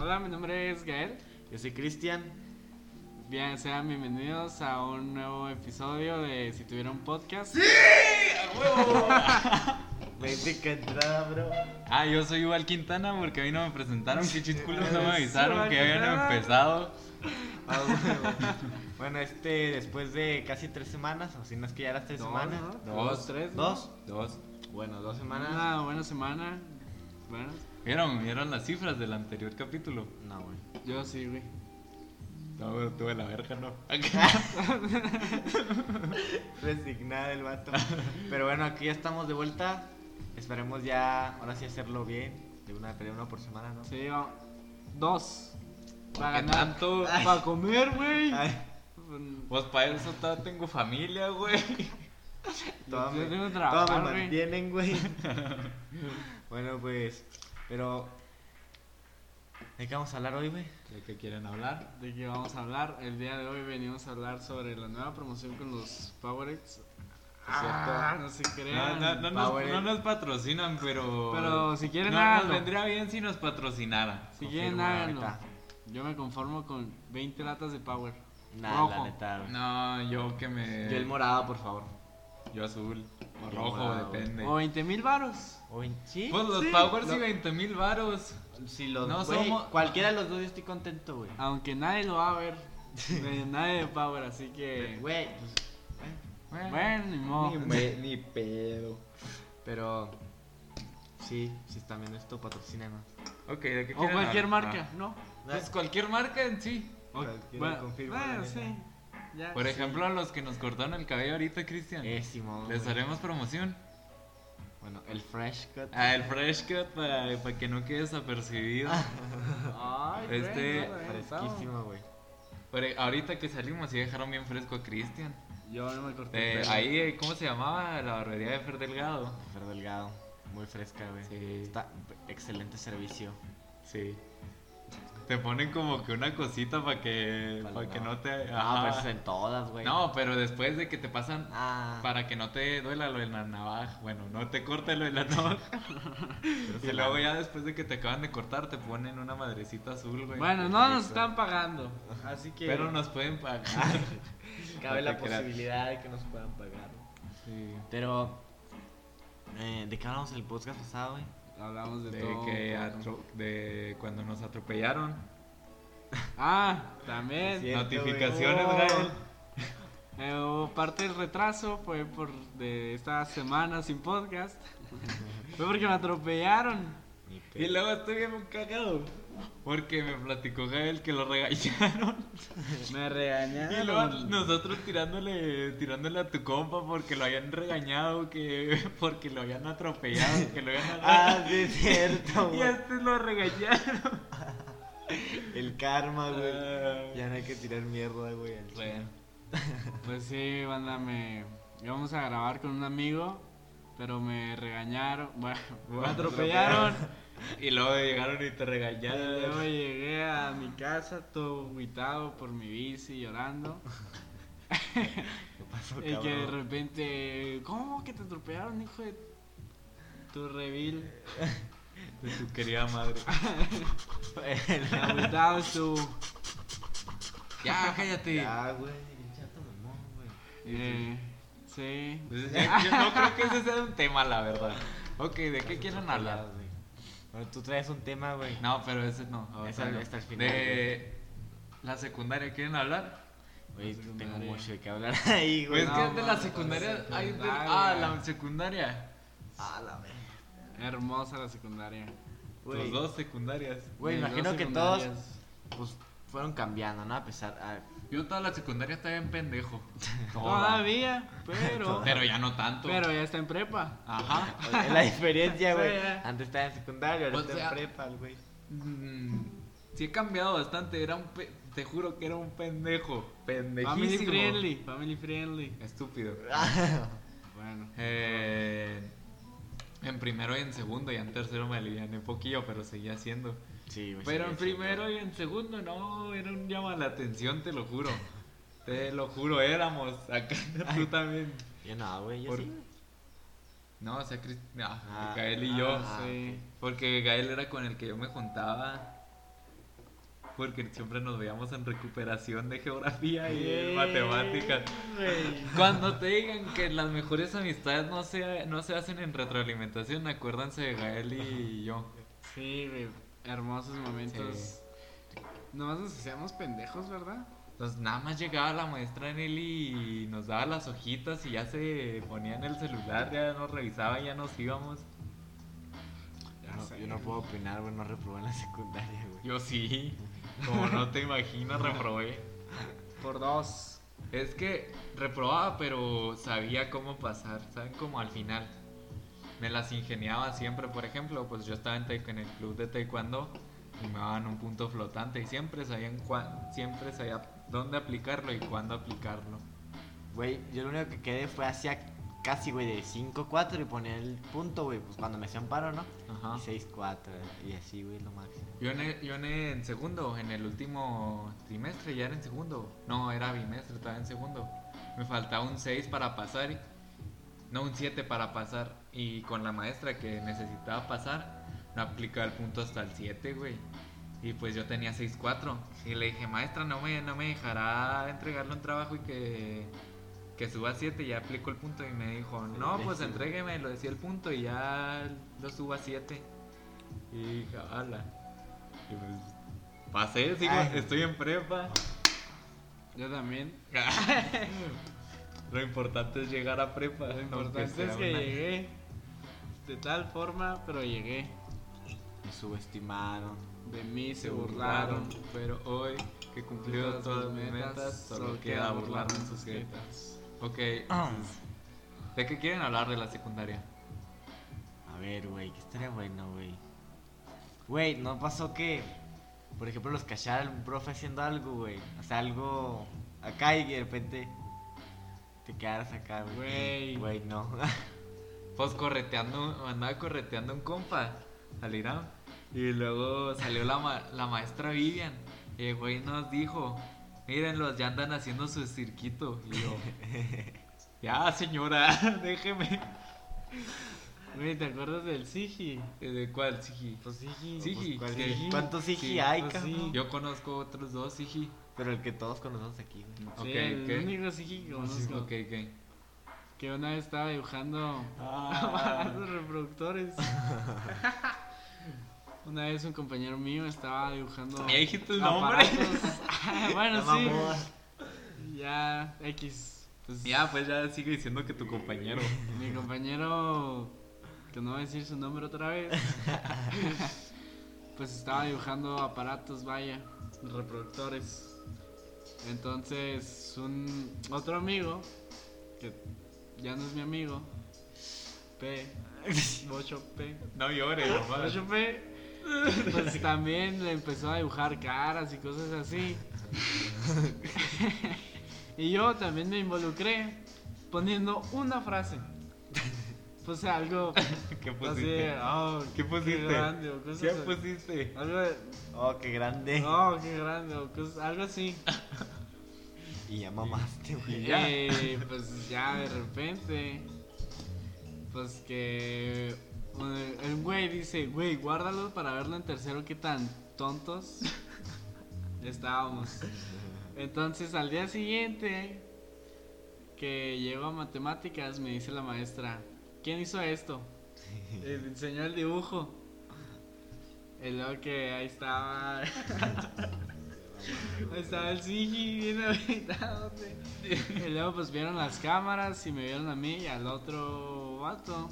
Hola, mi nombre es Gael. Yo soy Cristian. Bien, sean bienvenidos a un nuevo episodio de Si tuviera un podcast. Vente que entrada, bro. Ah, yo soy Igual Quintana porque a mí no me presentaron, que chisculos no me Sí, avisaron que habían empezado. Ah, huevo. bueno, este, después de casi tres semanas, o si no es que ya las tres Dos, semanas. ¿no? Dos. Dos, tres. ¿Dos? Dos. Bueno, dos semanas. Una buena semana. Bueno, ¿Vieron? ¿Vieron las cifras del anterior capítulo? No, güey. yo sí, güey. No, güey, tuve la verga, ¿no? Resignada el vato. Pero bueno, aquí ya estamos de vuelta. Esperemos ya, ahora sí hacerlo bien. De una, de una por semana, ¿no? Sí, va- dos. Para ¿Qué ganar. tanto? Para comer, güey. Pues para eso todavía tengo familia, güey. todo Yo me, trabajar, me güey. mantienen, güey. bueno, pues, pero... ¿De qué vamos a hablar hoy, güey? ¿De qué quieren hablar? ¿De qué vamos a hablar? El día de hoy venimos a hablar sobre la nueva promoción con los Powerades. Ah, no se No, crean. no, no, nos, Power. no nos patrocinan, pero. Pero si quieren, no, nos háganlo. vendría bien si nos patrocinaran. Si Confirmo, quieren, háganlo. Yo me conformo con 20 latas de Power. Nah, Rojo. la neta. No, yo que me. Yo el morado, por favor. Yo azul. O rojo, morado. depende. O 20 mil varos. O en- ¿Sí? Pues los Sí, Powers lo- y 20 mil varos. Si los No somos- Cualquiera de los dos yo estoy contento, güey. Aunque nadie lo va a ver. nadie de Power, así que. Güey, pues, Bueno, ni modo. ni pedo. pero... Sí, si están viendo esto, patrocínenos. Ok, ¿de qué O cualquier hablar? marca, Ah. ¿no? Pues cualquier marca en sí. O- bueno, la sí. Ya, Por sí. ejemplo, a los que nos cortaron el cabello ahorita, Cristian. Eh, Les haremos promoción. Bueno, el fresh cut. Ah, el fresh cut para, para que no quede desapercibido. Ay, Este-. Fresquísimo, güey. Pero ahorita que salimos, sí dejaron bien fresco a Cristian. Yo no me corté. el Eh, ahí, eh, ¿cómo se llamaba? La barbería de Fer Delgado. Fer Delgado. Muy fresca, güey. Sí. Está excelente servicio. Sí. Te ponen como que una cosita para que, Para el que no te. Ah, Ajá. pero eso es en todas, güey. No, pero después de que te pasan Ah, para que no te duela lo de la navaja. Bueno, no te corte lo de la navaja. pero y luego ya después de que te acaban de cortar te ponen una madrecita azul, güey. Bueno, no nos están pagando. Así que. Pero nos pueden pagar. Cabe No la creas. posibilidad de que nos puedan pagar. Sí. Pero, eh, ¿de qué hablamos en el podcast pasado, güey? Hablamos de, De todo. que atro- de cuando nos atropellaron. Ah, también. Cierto, Notificaciones. Gael. Eh, hubo parte del retraso fue por de esta semana sin podcast. fue porque me atropellaron. Y luego estoy bien cagado. Porque me platicó Gael que lo regañaron. Me Y regañaron. luego nosotros tirándole, tirándole a tu compa porque lo habían regañado, que porque lo habían atropellado, que lo habían Ah, sí, es cierto, Y este lo regañaron. El karma, güey. Ah. Ya no hay que tirar mierda, güey. Bueno, Pues sí, banda, me íbamos a grabar con un amigo, pero me regañaron. Bueno, me atropellaron. Y luego llegaron y te Y luego regañaron. llegué a mi casa todo agüitado por mi bici, llorando. ¿Qué pasó, Y que de repente, ¿cómo que te atropellaron, hijo de tu revil? De tu querida madre. Agüitado estuvo. Ya, cállate. Ya, güey. Ya te mamón, güey. Eh, sí. Pues, yo no creo que ese sea un tema, la verdad. Ok, ¿de qué quieren hablar? Bueno, tú traes un tema, güey. No, pero ese no. Ese no. hasta el final, De la secundaria, ¿quieren hablar? Güey, tengo mucho de qué hablar ahí, Pues güey. es no, que de la secundaria. hay de- ah, la secundaria. Ah, la verga. Hermosa la secundaria. Los dos secundarias. Güey, imagino que todos, pues, fueron cambiando, ¿no? A pesar... a- Yo toda la secundaria estaba en pendejo. Toda. Todavía, pero. Pero ya no tanto. Pero ya está en prepa. Ajá. Es la diferencia, güey. Antes estaba en secundario, ahora O está sea- en prepa, el güey. Mm, sí he cambiado bastante. Era un pe- te juro que era un pendejo. Family Pendejísimo. friendly, family friendly. Estúpido. Bueno. Eh, en primero y en segundo y en tercero me aliviané un poquillo, pero seguía haciendo. Sí, güey. Pero en primero y en segundo no, era un llama la atención, te lo juro. Te lo juro, éramos acá tú también. Yo no, güey, yo Por- sí. No, o sea, Cris- no, Ah, Gael y yo. ah, sí. Porque Gael era con el que yo me juntaba. porque siempre nos veíamos en recuperación de geografía y en matemáticas. Cuando te digan que las mejores amistades no se, no se hacen en retroalimentación, acuérdense de Gael y yo. Sí, güey. Hermosos momentos. Nomás nos hacíamos pendejos, ¿verdad? Entonces nada más llegaba la maestra Nelly y nos daba las hojitas y ya se ponía en el celular, ya nos revisaba y ya nos íbamos. Ya No, sé, yo no puedo opinar, güey, no reprobé en la secundaria, güey. Yo sí, como no te imaginas, reprobé. Por dos. Es que reprobaba, pero sabía cómo pasar, ¿saben? Como al final. Me las ingeniaba siempre, por ejemplo, pues yo estaba en, en el club de taekwondo y me daban un punto flotante y siempre sabían siempre sabía dónde aplicarlo y cuándo aplicarlo. Güey, yo lo único que quedé fue hacia casi, güey, de 5-4 y ponía el punto, güey, pues cuando me hacían paro, ¿no? Ajá. Y 6-4, y así, güey, lo máximo. Yo en, el- yo en, el- en segundo, en el último trimestre, ya era en segundo. No, era bimestre, estaba en segundo. Me faltaba un 6 para pasar. y- no, un 7 para pasar. Y con la maestra que necesitaba pasar, no aplicaba el punto hasta el 7, güey. Y pues yo tenía 6-4. Y le dije, maestra, no me, no me dejará entregarle un trabajo y que, que suba 7. Ya aplico el punto. Y me dijo, no, pues entrégueme, lo decía el punto y ya lo subo a 7. Y dije, ala. Y pues pasé, sigo, estoy en prepa. Yo también. Lo importante es llegar a prepa. Lo importante es que una- llegué. De tal forma, pero llegué. Me subestimaron. De mí se Se burlaron. burlaron, pero hoy que cumplió todas mis metas, solo queda burlarme en sus jetas. Ok, entonces, ¿de qué quieren hablar de la secundaria? A ver, güey, que estaría bueno, güey. Güey, ¿no pasó que, por ejemplo, los cachara el profe haciendo algo, güey? O sea, algo acá y de repente te quedaras acá. Güey. Güey, no. Pues correteando, andaba correteando un compa al Irán. Y luego salió la, ma- la maestra Vivian. Y el güey nos dijo, mírenlos, ya andan haciendo su cirquito. Y yo, ya señora, déjeme. Güey, ¿te acuerdas del Sigi? ¿De cuál, Sigi? Pues Sigi. Sigi. ¿Cuál sí. Sigi? ¿Cuántos Sigi Sí, hay, pues cabrón? sí. Yo conozco otros dos Sigi. Pero el que todos conocemos aquí, güey. Sí, Ok, el ¿qué? único Sigi que conozco. Ok, ok. Que una vez estaba dibujando Ah. los reproductores. Una vez un compañero mío estaba dibujando. Ya dijiste el nombre. bueno, sí. Ya, X. Pues, Ya, pues ya sigue diciendo que tu compañero. Mi compañero, que no voy a decir su nombre otra vez, pues estaba dibujando aparatos, vaya, reproductores. Entonces, un otro amigo, que ya no es mi amigo, P, Bocho P, No llores, nomás. Bocho P, pues también le empezó a dibujar caras y cosas así. y yo también me involucré poniendo una frase. Puse algo ¿Qué así, pusiste? oh, ¿Qué pusiste? grande o cosas ¿Qué pusiste? Algo, de, Oh, qué grande. oh, qué grande, o cosas- algo así. Y ya mamaste, güey. Y pues ya de repente, pues que eh, el güey dice, güey, guárdalo para verlo en tercero, qué tan tontos estábamos. Entonces al día siguiente que llego a matemáticas me dice la maestra, ¿quién hizo esto? Le enseñó el dibujo. Y luego que ahí estaba... estaba el Sigi bien habilitado. Y luego pues vieron las cámaras y me vieron a mí y al otro vato,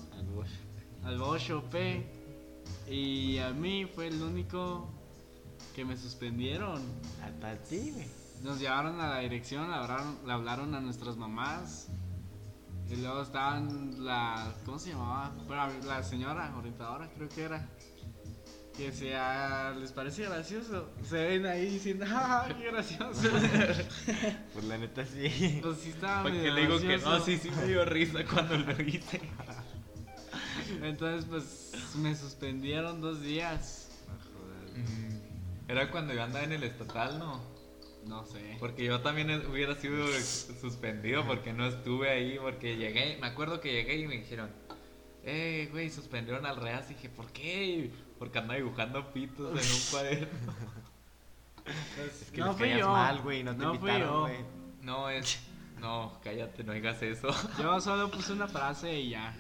al Bocho P. Y a mí fue el único que me suspendieron. Hasta ti, güey. Nos llevaron a la dirección, le hablaron, le hablaron a nuestras mamás. Y luego estaban la. ¿Cómo se llamaba? La señora orientadora, creo que era. Que decía, ¿les parece gracioso? Se ven ahí diciendo, ¡ah, qué gracioso! Pues la neta sí. pues sí estaba ¿Por qué medio le digo que no? Sí, sí me dio risa cuando lo hice. Entonces, pues me suspendieron dos días. Mm, Era cuando yo andaba en el estatal, ¿no? No sé. Porque yo también hubiera sido suspendido porque no estuve ahí, porque llegué, me acuerdo que llegué y me dijeron, eh, güey, suspendieron al Reas. Y dije, ¿por qué? Porque andaba dibujando pitos en un cuaderno. Es que no les fui caías yo. mal, güey, no te no invitaron, güey. No, es. No, cállate, no digas eso. Yo solo puse una frase y ya.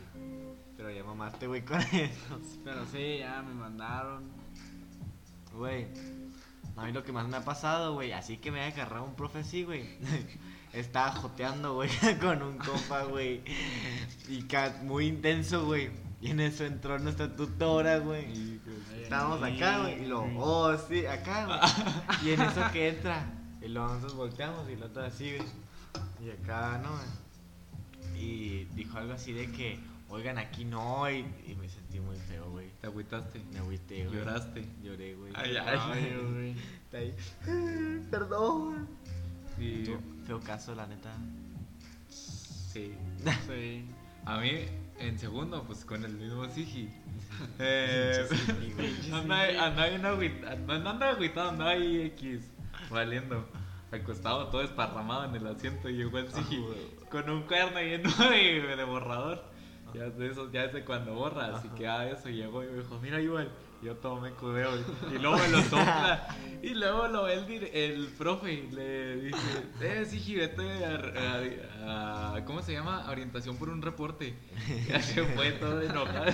Pero ya mamaste, güey, con eso. Pero sí, ya me mandaron. Güey, a mí lo que más me ha pasado, güey, así que me ha agarrado un profe así, güey. Estaba joteando, güey, con un compa, güey. Y muy intenso, güey. Y en eso entró nuestra tutora, güey. Estábamos acá, güey. Y luego, oh, sí, acá, güey. Y en eso que entra. Y luego nosotros volteamos y el otro así, güey. Y acá, ¿no? güey? Y dijo algo así de que, oigan, aquí no. Y, y me sentí muy feo, güey. Te agüitaste. Me agüité, güey. Lloraste. Lloré, güey. Ay, ay. Ay, güey. Perdón. Tú, Feo caso, la neta. Sí. Sí. A mí, en segundo, pues con el mismo Sigi. Eh, anda, anda bien anda ahí X. Valiendo. Acostado todo esparramado en el asiento. Y llegó el Sigi con un cuerno lleno de, de borrador. Ya de eso, ya es de cuando borra. Así que a eso llegó y me dijo: Mira, igual. Yo todo me cudeo. Y, y luego me lo sopla. Y luego lo ve el, el profe y le dice: Eh, Sigi, vete a, a- a- ¿Cómo se llama? Orientación por un reporte. Ya se fue todo enojado.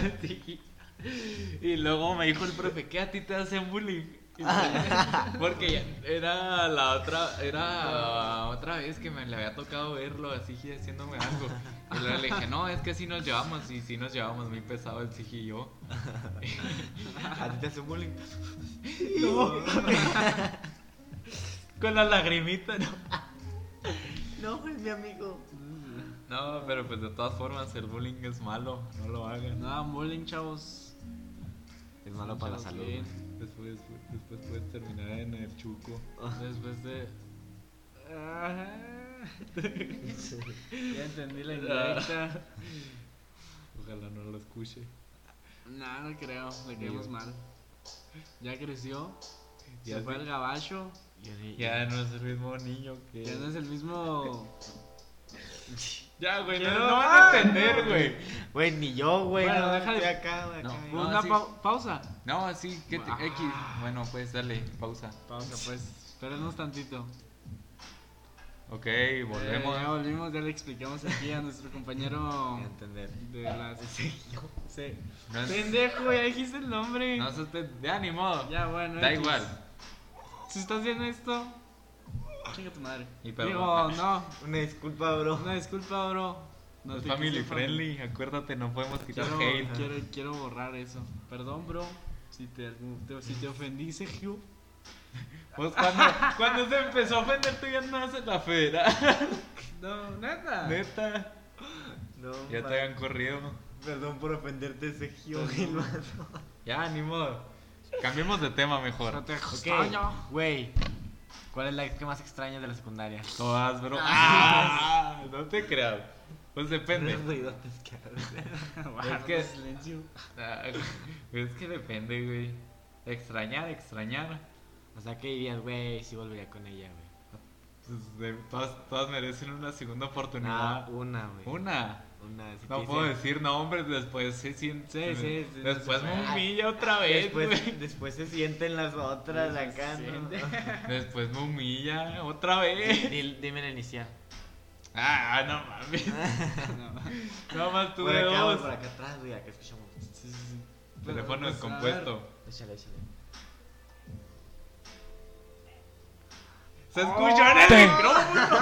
Y luego me dijo el profe: ¿Qué a ti te hacen bullying? Porque ya era la otra, era otra vez que me le había tocado verlo así haciéndome algo. Y luego le dije, no, es que sí nos llevamos, y sí nos llevamos muy pesado el Sigi y yo. ¿A ti te hace bullying? No. Con la lagrimita, no. No, es mi amigo. No, pero pues de todas formas el bullying es malo, no lo hagan. Nada, bullying, chavos. Es malo para la salud. bien. Después, después puedes terminar en el chuco. Después de. Ya entendí la indirecta. Ojalá no lo escuche. No, no creo, le quedamos mal. Ya creció, Ya se fue sí. al gabacho, ni- Ya no es el mismo niño que. ya no es el mismo. Ya, güey, no, van a entender, güey. Güey, ni yo, güey. Bueno, no, déjale- estoy acá, güey. No, acá, no, Una pau- pausa. No, sí, que te- Ah. X. Bueno, pues dale, pausa. Pausa, pues. Espérenos tantito. Ok, Eh, volvemos. ya volvimos, ya le explicamos aquí a nuestro compañero Voy a entender. de las. Sí. No es- Pendejo, ya dijiste el nombre. No se te. Ya, ni modo. Ya, bueno. Da X. igual. Si estás viendo esto, chinga tu madre. Y perdón. Digo, no. Una disculpa, bro. Una disculpa, bro. No es te family fam- friendly, acuérdate, no podemos quitar Quiero, hate. quiero, quiero borrar eso. Perdón, bro. Si te, te- si te ofendí, Sergio. Pues cuando, cuando se empezó a ofender, tú ya no haces la federal. No, neta. Neta. No, Ya te habían corrido. Perdón por ofenderte, Sergio. Ya, ni modo. Cambiemos de tema No mejor. te Ok, extraño. ¿Cuál es la que más extrañas de la secundaria? Todas, bro. Ah, no te creas. Pues depende. Ruidotes que silencio. Ah, Es que depende, güey. Extrañar, extrañar. O sea, ¿qué dirías, güey? Si volvería con ella, güey. Pues de- todas, todas merecen una segunda oportunidad. una, güey. Una. Una. si te No dice- puedo decir nombres, después se siente. Sí, sí, sí, Después me humilla otra vez, Después, se sienten las otras acá, ¿no? siente. Después me humilla otra vez. Dime la inicial. Ah, no mames. No. Nada más Por tuve acá, dos. por acá atrás, güey, acá escuchamos. Sí, sí, sí. Teléfono Pues, descompuesto. Échale, échale. ¡Se escuchó en el micrófono!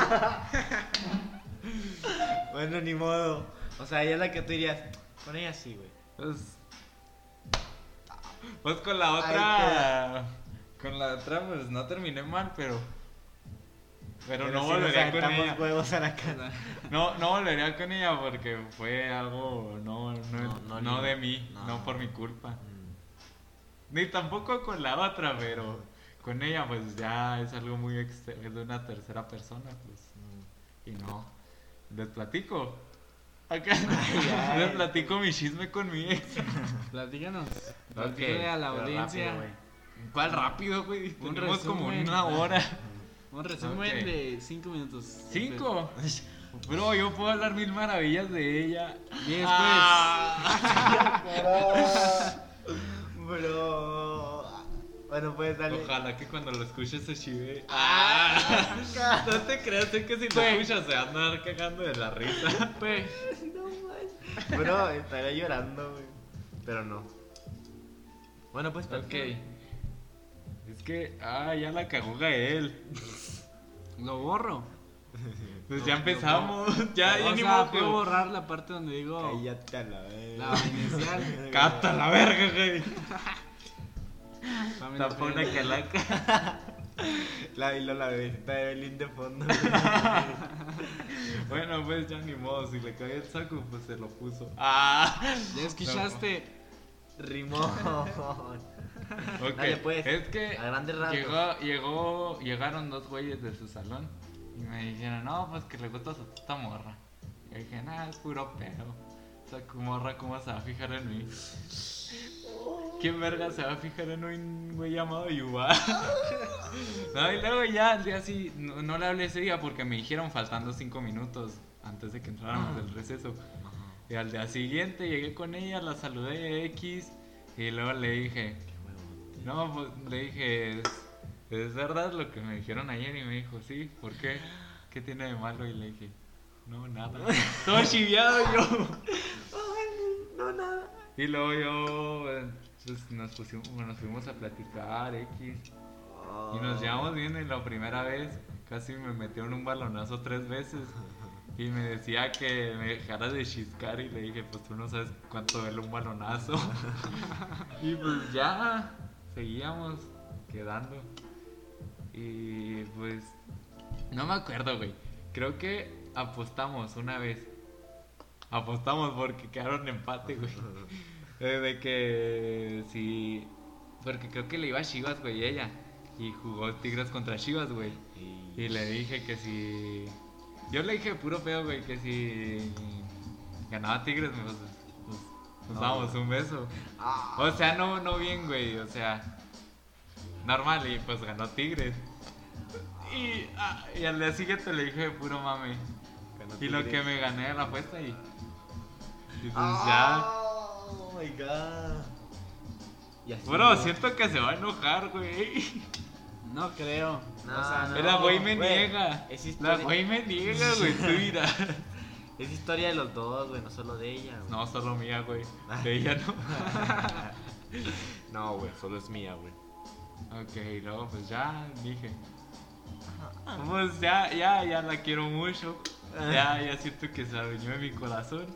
Bueno, ni modo. O sea, ella es la que tú dirías. Con ella sí, güey. Pues, pues con la otra. Con la otra, pues no terminé mal, pero. Pero, no nos volvería con ella. huevos a la ver. cara. No, no volvería con ella porque fue algo no, no, No, no no lindo. de mí, No. no. por mi culpa. Mm. Ni tampoco con la otra, pero con ella pues ya es algo muy extra, es de una tercera persona, pues. Mm. Y no. Les platico. Acá ay. les platico mi chisme con mi ex. Platícanos. Ok, Platícale a la audiencia. rápido. ¿Cuál rápido, güey? Un Tenemos como resumen. una hora. Un resumen Ok. de 5 minutos. ¿Cinco? Bro, yo puedo hablar mil maravillas de ella. Y después. Ah. Bro. Bueno, pues dale. Ojalá que cuando lo escuches se chive. Ah, no te creas, es que si lo escuchas se va a andar cagando de la risa. Pues, Bro, estaría llorando, güey. Pero no. Bueno, pues Ok. Es que, ah, ya la cagó Gael. lo borro. Pues ya empezamos. Ya, ya o ni modo puedo borrar la parte donde digo Cállate a la vez. la inicial. Cata la verga, güey. Tampoco una calaca. La y la bebecita de Evelyn de fondo. Bueno, pues ya ni modo. Si le cae el saco, pues se lo puso. Ah. Ya escuchaste. Rimón. Ok. Dale, pues. Es que A grandes rasgos. llegó, llegó, llegaron dos güeyes de su salón y me dijeron, no, pues que le gusta su puta morra. Y dije, nah, es puro pedo. O sea, morra, ¿cómo se va a fijar en mí? ¿Quién verga se va a fijar en un güey llamado Yuba? no, y luego ya, al día sí, no, no le hablé ese día porque me dijeron faltando cinco minutos antes de que entráramos del receso. Y al día siguiente llegué con ella, la saludé X y luego le dije, no, pues le dije, ¿es, es verdad lo que me dijeron ayer? Y me dijo, sí, ¿por qué? ¿Qué tiene de malo? Y le dije, no, nada. Todo chiviado yo. Y luego yo, eh, pues nos, pusimos, nos fuimos a platicar X. Y nos llevamos bien y la primera vez casi me metió en un balonazo tres veces. Y me decía que me dejara de chiscar y le dije, pues tú no sabes cuánto duele un balonazo. y pues ya, seguíamos quedando. Y pues, no me acuerdo, güey. Creo que apostamos una vez. Apostamos porque quedaron empate, güey. Eh, De que si... Porque creo que le iba a Chivas, güey, ella. Y jugó Tigres contra Chivas, güey. Y le dije que si. Yo le dije puro feo, güey, que si ganaba Tigres, pues, pues, nos No. dábamos un beso. O sea, no, no bien, güey, o sea, normal, y pues ganó Tigres. Y, ah, y al día siguiente le dije puro mame. Y lo que me gané la apuesta y. Y pues Oh my god. Y así ya. Bro, no. siento que se va a enojar, güey. No creo. No, o sea, no. La güey me güey, niega. es La historia- güey me niega, güey, tú. Es historia de los dos, güey, no solo de ella. güey. No, solo mía, güey. De ella no. No, güey, solo es mía, güey. Ok, luego pues ya dije. Pues ya, ya, ya la quiero mucho. Ya, ya siento que se adueñó de mi corazón.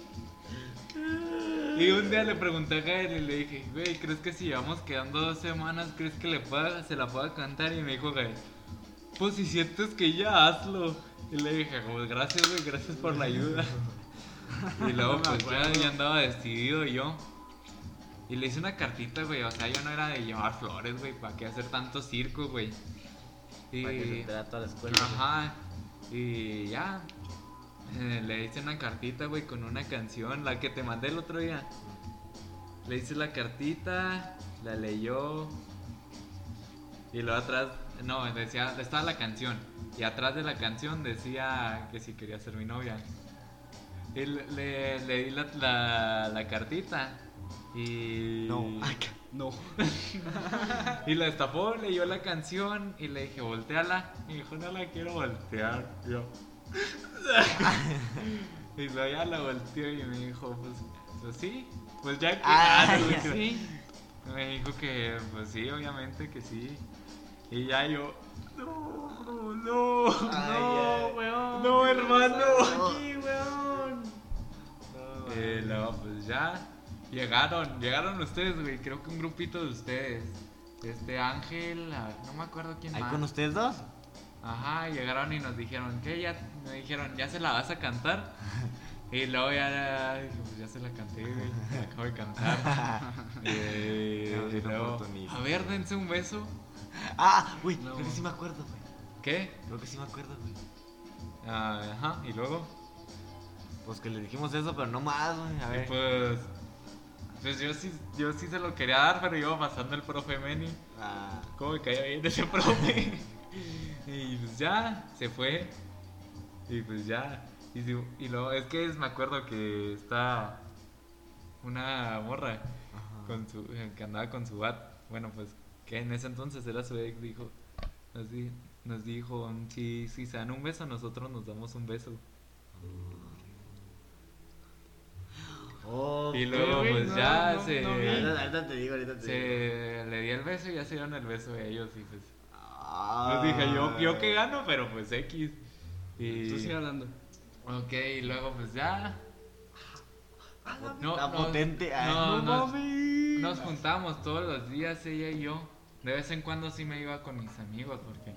Y un día le pregunté a Gael y le dije, güey, ¿crees que si llevamos quedando dos semanas, crees que le pueda, se la pueda cantar? Y me dijo Gael, pues si sientes que ya hazlo. Y le dije, pues gracias, güey, gracias por la ayuda. Y luego pues ya, ya andaba decidido yo. Y le hice una cartita, güey, o sea, yo no era de llevar flores, güey, ¿para qué hacer tanto circo, güey? Y... Para que se toda la escuela. güey. Ajá. Y ya. Eh, le hice una cartita, güey, con una canción, la que te mandé el otro día. Le hice la cartita, la leyó. Y luego atrás, no, decía, estaba la canción. Y atrás de la canción decía que si quería ser mi novia. Y le, le- le di la, la, la cartita. Y. No. No. Y la destapó, leyó la canción y le dije, volteala. Y dijo, no la quiero voltear. Yo. y luego ya la volteó y me dijo, pues, pues sí. Pues ya que. Ah, ah, no, sí. Me dijo que, pues sí, obviamente que sí. Y ya yo. No, no, Ay, no, ay. weón. No, hermano. No. Aquí, weón. No, Eh, luego, pues ya llegaron, llegaron ustedes, güey. Creo que un grupito de ustedes. Este Ángel, a- no me acuerdo quién ¿Ahí más. con ustedes dos? Ajá, llegaron y nos dijeron, ¿qué? Ya, me dijeron, ¿ya se la vas a cantar? Y luego ya, dije, pues ya se la canté, güey. La acabo de cantar. No, y luego, a ver, dense un beso. Ah, güey, No. creo que sí me acuerdo, güey. ¿Qué? Creo que sí me acuerdo, güey. Ah, ajá, y luego. Pues que le dijimos eso, pero no más, güey. A Y ver. pues. Pues yo sí, yo sí se lo quería dar, pero iba pasando el profe Meni. Ah, ¿Cómo me caía bien ese profe? y pues ya, se fue. Y pues ya. Y, si- y luego, es que es- me acuerdo que está una morra ajá. con su, que andaba con su bat. Bueno, pues que en ese entonces era su ex, dijo, nos dijo, si, si se dan un beso, nosotros nos damos un beso. Oh, Y luego, pues no, ya no, se, no. Ahorita, ahorita te digo, ahorita te digo. se le di el beso y ya se dieron el beso ellos y pues, Ah. pues dije, yo, yo que gano, pero pues X. Y, Tú sigue hablando. ok, y luego pues ya, no, Está no, potente. Ay, no, no nos- juntábamos todos los días, ella y yo. De vez en cuando sí me iba con mis amigos porque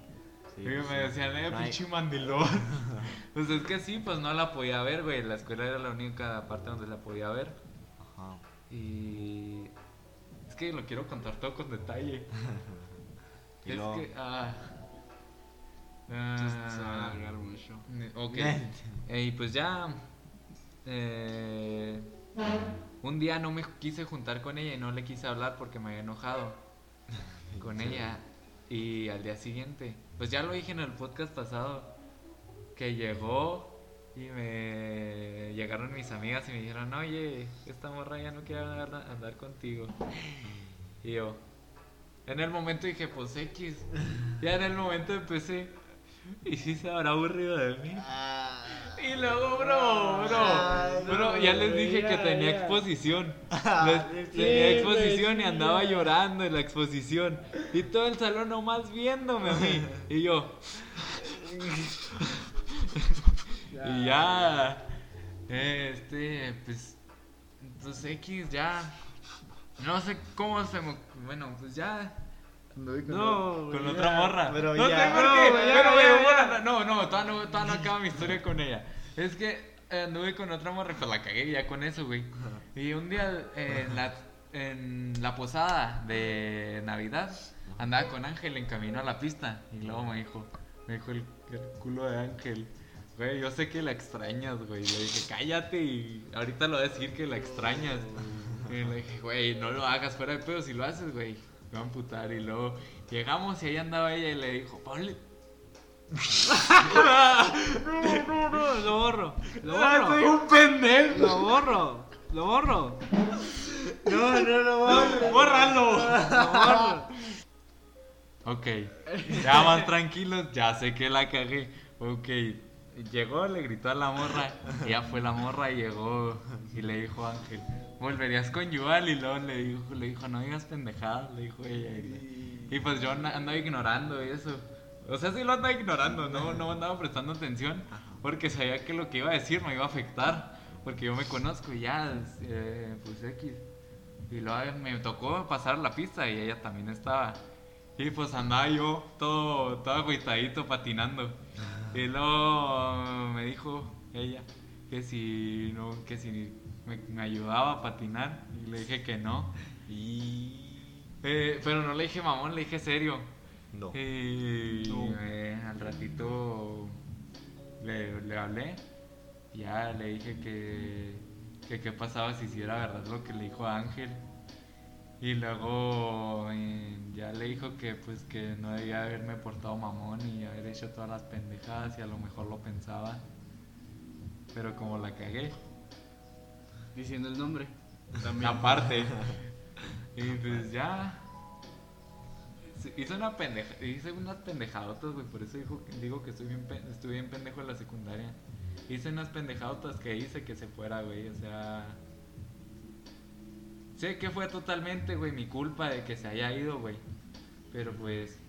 Sí, sí. me decían, eh, No pinche mandilón. pues es que sí, pues no la podía ver, güey. La escuela era la única parte donde la podía ver. Ajá. Y es que lo quiero contar todo con detalle. Y es luego- que, ah, Entonces, se va a ah, alargar mucho. ok. Y pues ya. eh, un día no me quise juntar con ella y no le quise hablar porque me había enojado con ella. Y al día siguiente, pues ya lo dije en el podcast pasado, que llegó y me llegaron mis amigas y me dijeron, oye, esta morra ya no quiere andar, andar contigo. Y yo, en el momento dije, pues X. Ya en el momento empecé, y sí se habrá aburrido de mí. Ah. Y luego, bro, bro, Ay, no, bro, ya les dije que tenía exposición. Ah, Les- sí, tenía exposición sí, y andaba llorando en la exposición. Y todo el salón nomás viéndome a mí. Y yo, y ya, este, pues, pues X, ya. No sé cómo se me. Bueno, pues ya. Anduve con, No, con otra morra. pero no ya. sé por No, qué. pero, bueno, no, no, todavía no, todavía no acaba mi historia con ella. Es que eh, anduve con otra morra, pues la cagué ya con eso, güey. Y un día eh, en la, en la posada de Navidad andaba con Ángel en camino a la pista. Y luego me dijo, me dijo el, el culo de Ángel. Güey, yo sé que la extrañas, güey. Le dije, cállate y ahorita lo voy a decir que la extrañas. Y le dije, güey, no lo hagas fuera de pedo. Si lo haces, güey, me va a amputar. Y luego llegamos y ahí andaba ella y le dijo, Pablo. No, no, no, lo borro. Lo ¡Ah, soy borro. un pendejo! Lo borro. Lo borro. No, no, no, mames. ¡Bórralo! Lo borro. Ok, ya más tranquilos, ya sé que la cagué. Ok, llegó, le gritó a la morra. Ella fue la morra y llegó y le dijo a Ángel, ¿volverías con Yuval? Y luego le dijo, le dijo, no digas pendejadas, le dijo ella. Y, y pues yo anda- andaba ignorando eso. O sea, sí lo andaba ignorando, no, no andaba prestando atención porque sabía que lo que iba a decir me iba a afectar. Porque yo me conozco y ya, eh, pues X. Y luego me tocó pasar la pista y ella también estaba. Y pues andaba yo todo, todo agüitadito patinando. Y luego me dijo ella que si no, que si me, me ayudaba a patinar. Y le dije que no. Y. Eh, pero no le dije mamón, le dije serio. No. Y No. eh, al ratito le, le hablé. y Ya le dije que, que qué pasaba si sí era verdad lo que le dijo a Ángel. Y luego eh, ya le dijo que pues que no debía haberme portado mamón y haber hecho todas las pendejadas y a lo mejor lo pensaba. Pero como la cagué, Diciendo el nombre. También. aparte. y pues ya. Hice una pendeja, hice unas pendejadotas, güey, por eso dijo, digo que estoy bien, estuve bien pendejo en la secundaria. Hice unas pendejadotas que hice que se fuera, güey, o sea... Sé que fue totalmente, güey, mi culpa de que se haya ido, güey. Pero pues...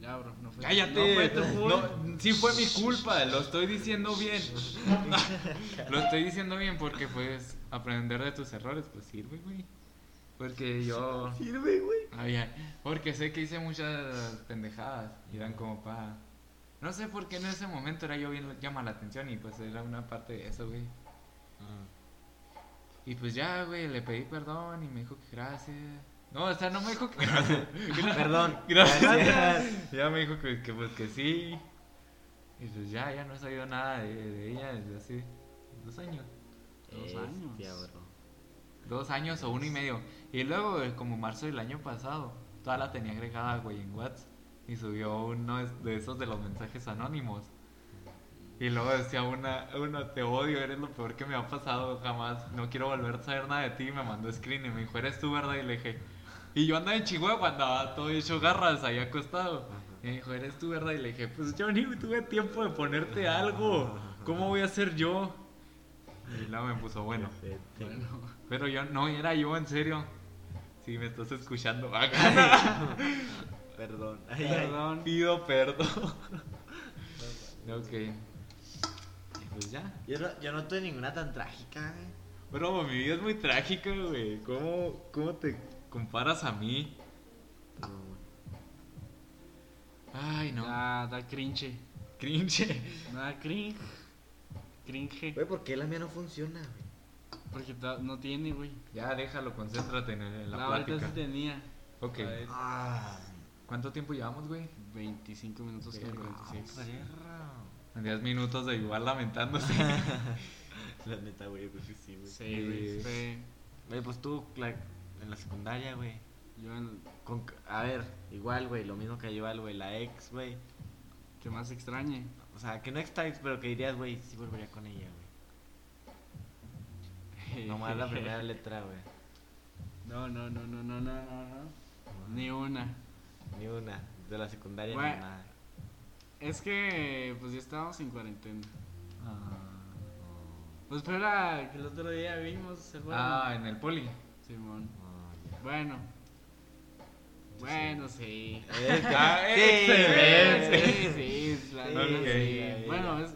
Ya, bro. No fue. ¡Cállate! No fue tu culpa. No, sí fue mi culpa, lo estoy diciendo bien. lo estoy diciendo bien porque pues aprender de tus errores pues sirve, güey. Porque yo... Sirve, güey. Porque sé que hice muchas pendejadas y eran como pa... No sé por qué en ese momento era yo bien llama la atención y pues era una parte de eso, güey. Y pues ya, güey, le pedí perdón y me dijo que gracias. No, o sea, no me dijo que. Perdón. Gracias. Ya me dijo que, que, pues que sí. Y pues ya, ya no he sabido nada de, de ella desde hace dos años. Dos años. Dos años o uno y medio. Y luego, eh, como marzo del año pasado, toda la tenía agregada, güey, en WhatsApp. Y subió uno de esos de los mensajes anónimos. Y luego decía una, una, te odio, eres lo peor que me ha pasado jamás. No quiero volver a saber nada de ti. Y me mandó screen y me dijo, eres tú, ¿verdad? Y le dije, Y yo andaba en Chihuahua, andaba todo hecho garras ahí acostado. Y me dijo, ¿eres tú, verdad? Y le dije, pues yo ni tuve tiempo de ponerte algo. ¿Cómo voy a ser yo? Y luego me puso, bueno. Bueno. Pero yo, no, era yo, en serio. Si me estás escuchando, Perdón. Perdón. pido perdón. ok. Pues ya. Yo no, yo no tuve ninguna tan trágica, güey. Bro, mi vida es muy trágica, güey. ¿Cómo, ¿Cómo te comparas a mí? Pero, Ay, no. Da, da cringe. Cringe. Da cringe. Cringe. Güey, ¿por qué la mía no funciona, güey? Porque no tiene, güey. Ya, déjalo, concéntrate en, en la La plática. sí tenía. Ok. Ah, ¿Cuánto tiempo llevamos, güey? 25 minutos con 46. perro. 10 minutos de igual lamentándose. La neta, güey, que sí, güey. Sí, güey. Güey, pues tú, la- en la secundaria, güey. Yo en- Con, a ver, igual, güey, lo mismo que igual, güey, la ex, güey. que más extrañe. O sea, que no ex types, pero que dirías, güey, sí volvería con ella, güey. Nomás la primera letra, güey. No, no, no, no, no, no, no, no. Ni una. Ni una. De la secundaria, ni nada. Es que, pues ya estábamos en cuarentena. Ah. Pues fue la que el otro día vimos, ¿se acuerdan? Ah, en el poli. Simón. Bueno. Bueno, sí. Ah, Sí. Sí. Bueno, es,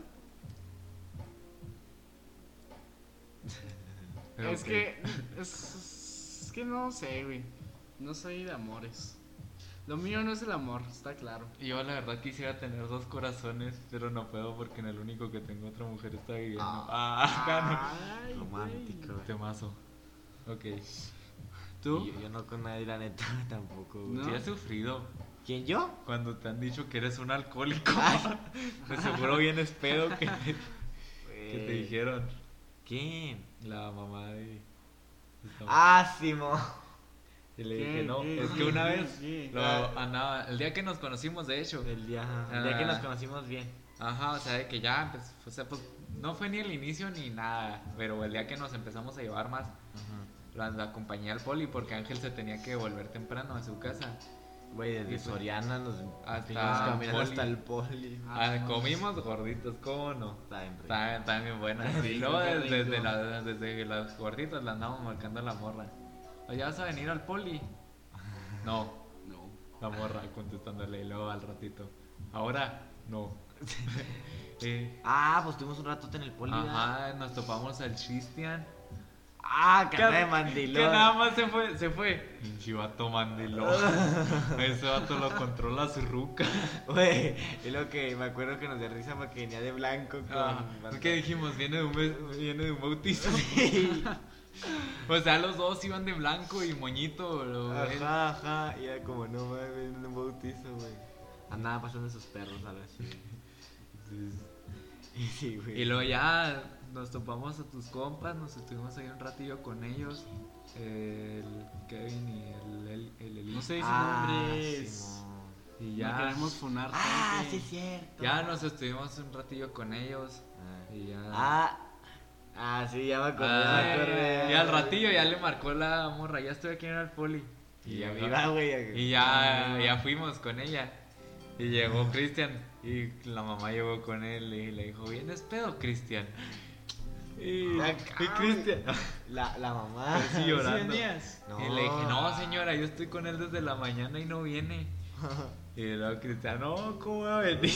es que. Es, es que no sé, güey. No soy de amores. Lo mío no es el amor, está claro. Yo la verdad quisiera tener dos corazones, pero no puedo porque en el único que tengo otra mujer está viviendo. Ah, Ay, Romántico, no. güey. Temazo. Ok. ¿Tú? Yo, yo no con nadie, la neta, tampoco. No. Sí has sufrido ¿Quién, yo? cuando te han dicho que eres un alcohólico. De seguro vienes pedo que te, que te dijeron. ¿Quién? La mamá de... Ah, Simo. Y le ¿Qué? dije, no, ¿Qué? es que una vez ¿Qué? lo andaba, el día que nos conocimos de hecho, El día, el día que Ah. nos conocimos bien. ajá, o sea, de que ya, pues, o sea, pues, no fue ni el inicio ni nada, pero el día que nos empezamos a llevar más, Ajá. Lo acompañé al poli porque Ángel se tenía que volver temprano a su casa. Güey, desde pues, Soriana nos hasta Poli. hasta el poli. Ah, Ah, comimos gorditos, ¿cómo no? Está bien. Y luego desde, desde, la- desde las gorditas la andamos marcando a la morra. Oye, ¿vas a venir al poli? No, No. la morra contestándole y luego al ratito. Ahora, no. Eh, Ah, pues tuvimos un ratote en el poli. ¿verdad? ajá, nos topamos al Cristian. Ah, Que, cara de que mandilón. nada más se fue, se fue. Pinche vato mandilón. Ese vato lo controla su ruca. Güey, es lo que me acuerdo que nos dio risa porque venía de blanco con. Ah, es que dijimos, viene de un, viene de un bautizo. Sí. O sea, los dos iban de blanco y moñito. lo- él- Ajá, ajá. Y era como, no mames, un bautizo, güey. Andaba pasando esos perros, así. Y sí, güey. Y luego ya nos topamos a tus compas, nos estuvimos ahí un ratillo con ellos. El Kevin y el, el, el Eli. No se dicen Ah, nombres. Y Ya ya, queremos funar Ah, sí, es cierto. ya nos estuvimos un ratillo con ellos. Ah. Y ya. Ah, ah, sí, ya me acordé. Ah, ya me acordé. y al ratillo ya le marcó la morra, ya estoy aquí en el poli. Y ya me llegó- iba, güey. Y ya, ya fuimos con ella. Y llegó Cristian. Y la mamá llegó con él y le dijo, ¿vienes pedo, Cristian? Y, La y Cristian. La, la mamá. Así llorando. No. Y le dije, no, señora, yo estoy con él desde la mañana y no viene. Y luego Cristian, no, ¿cómo va a venir?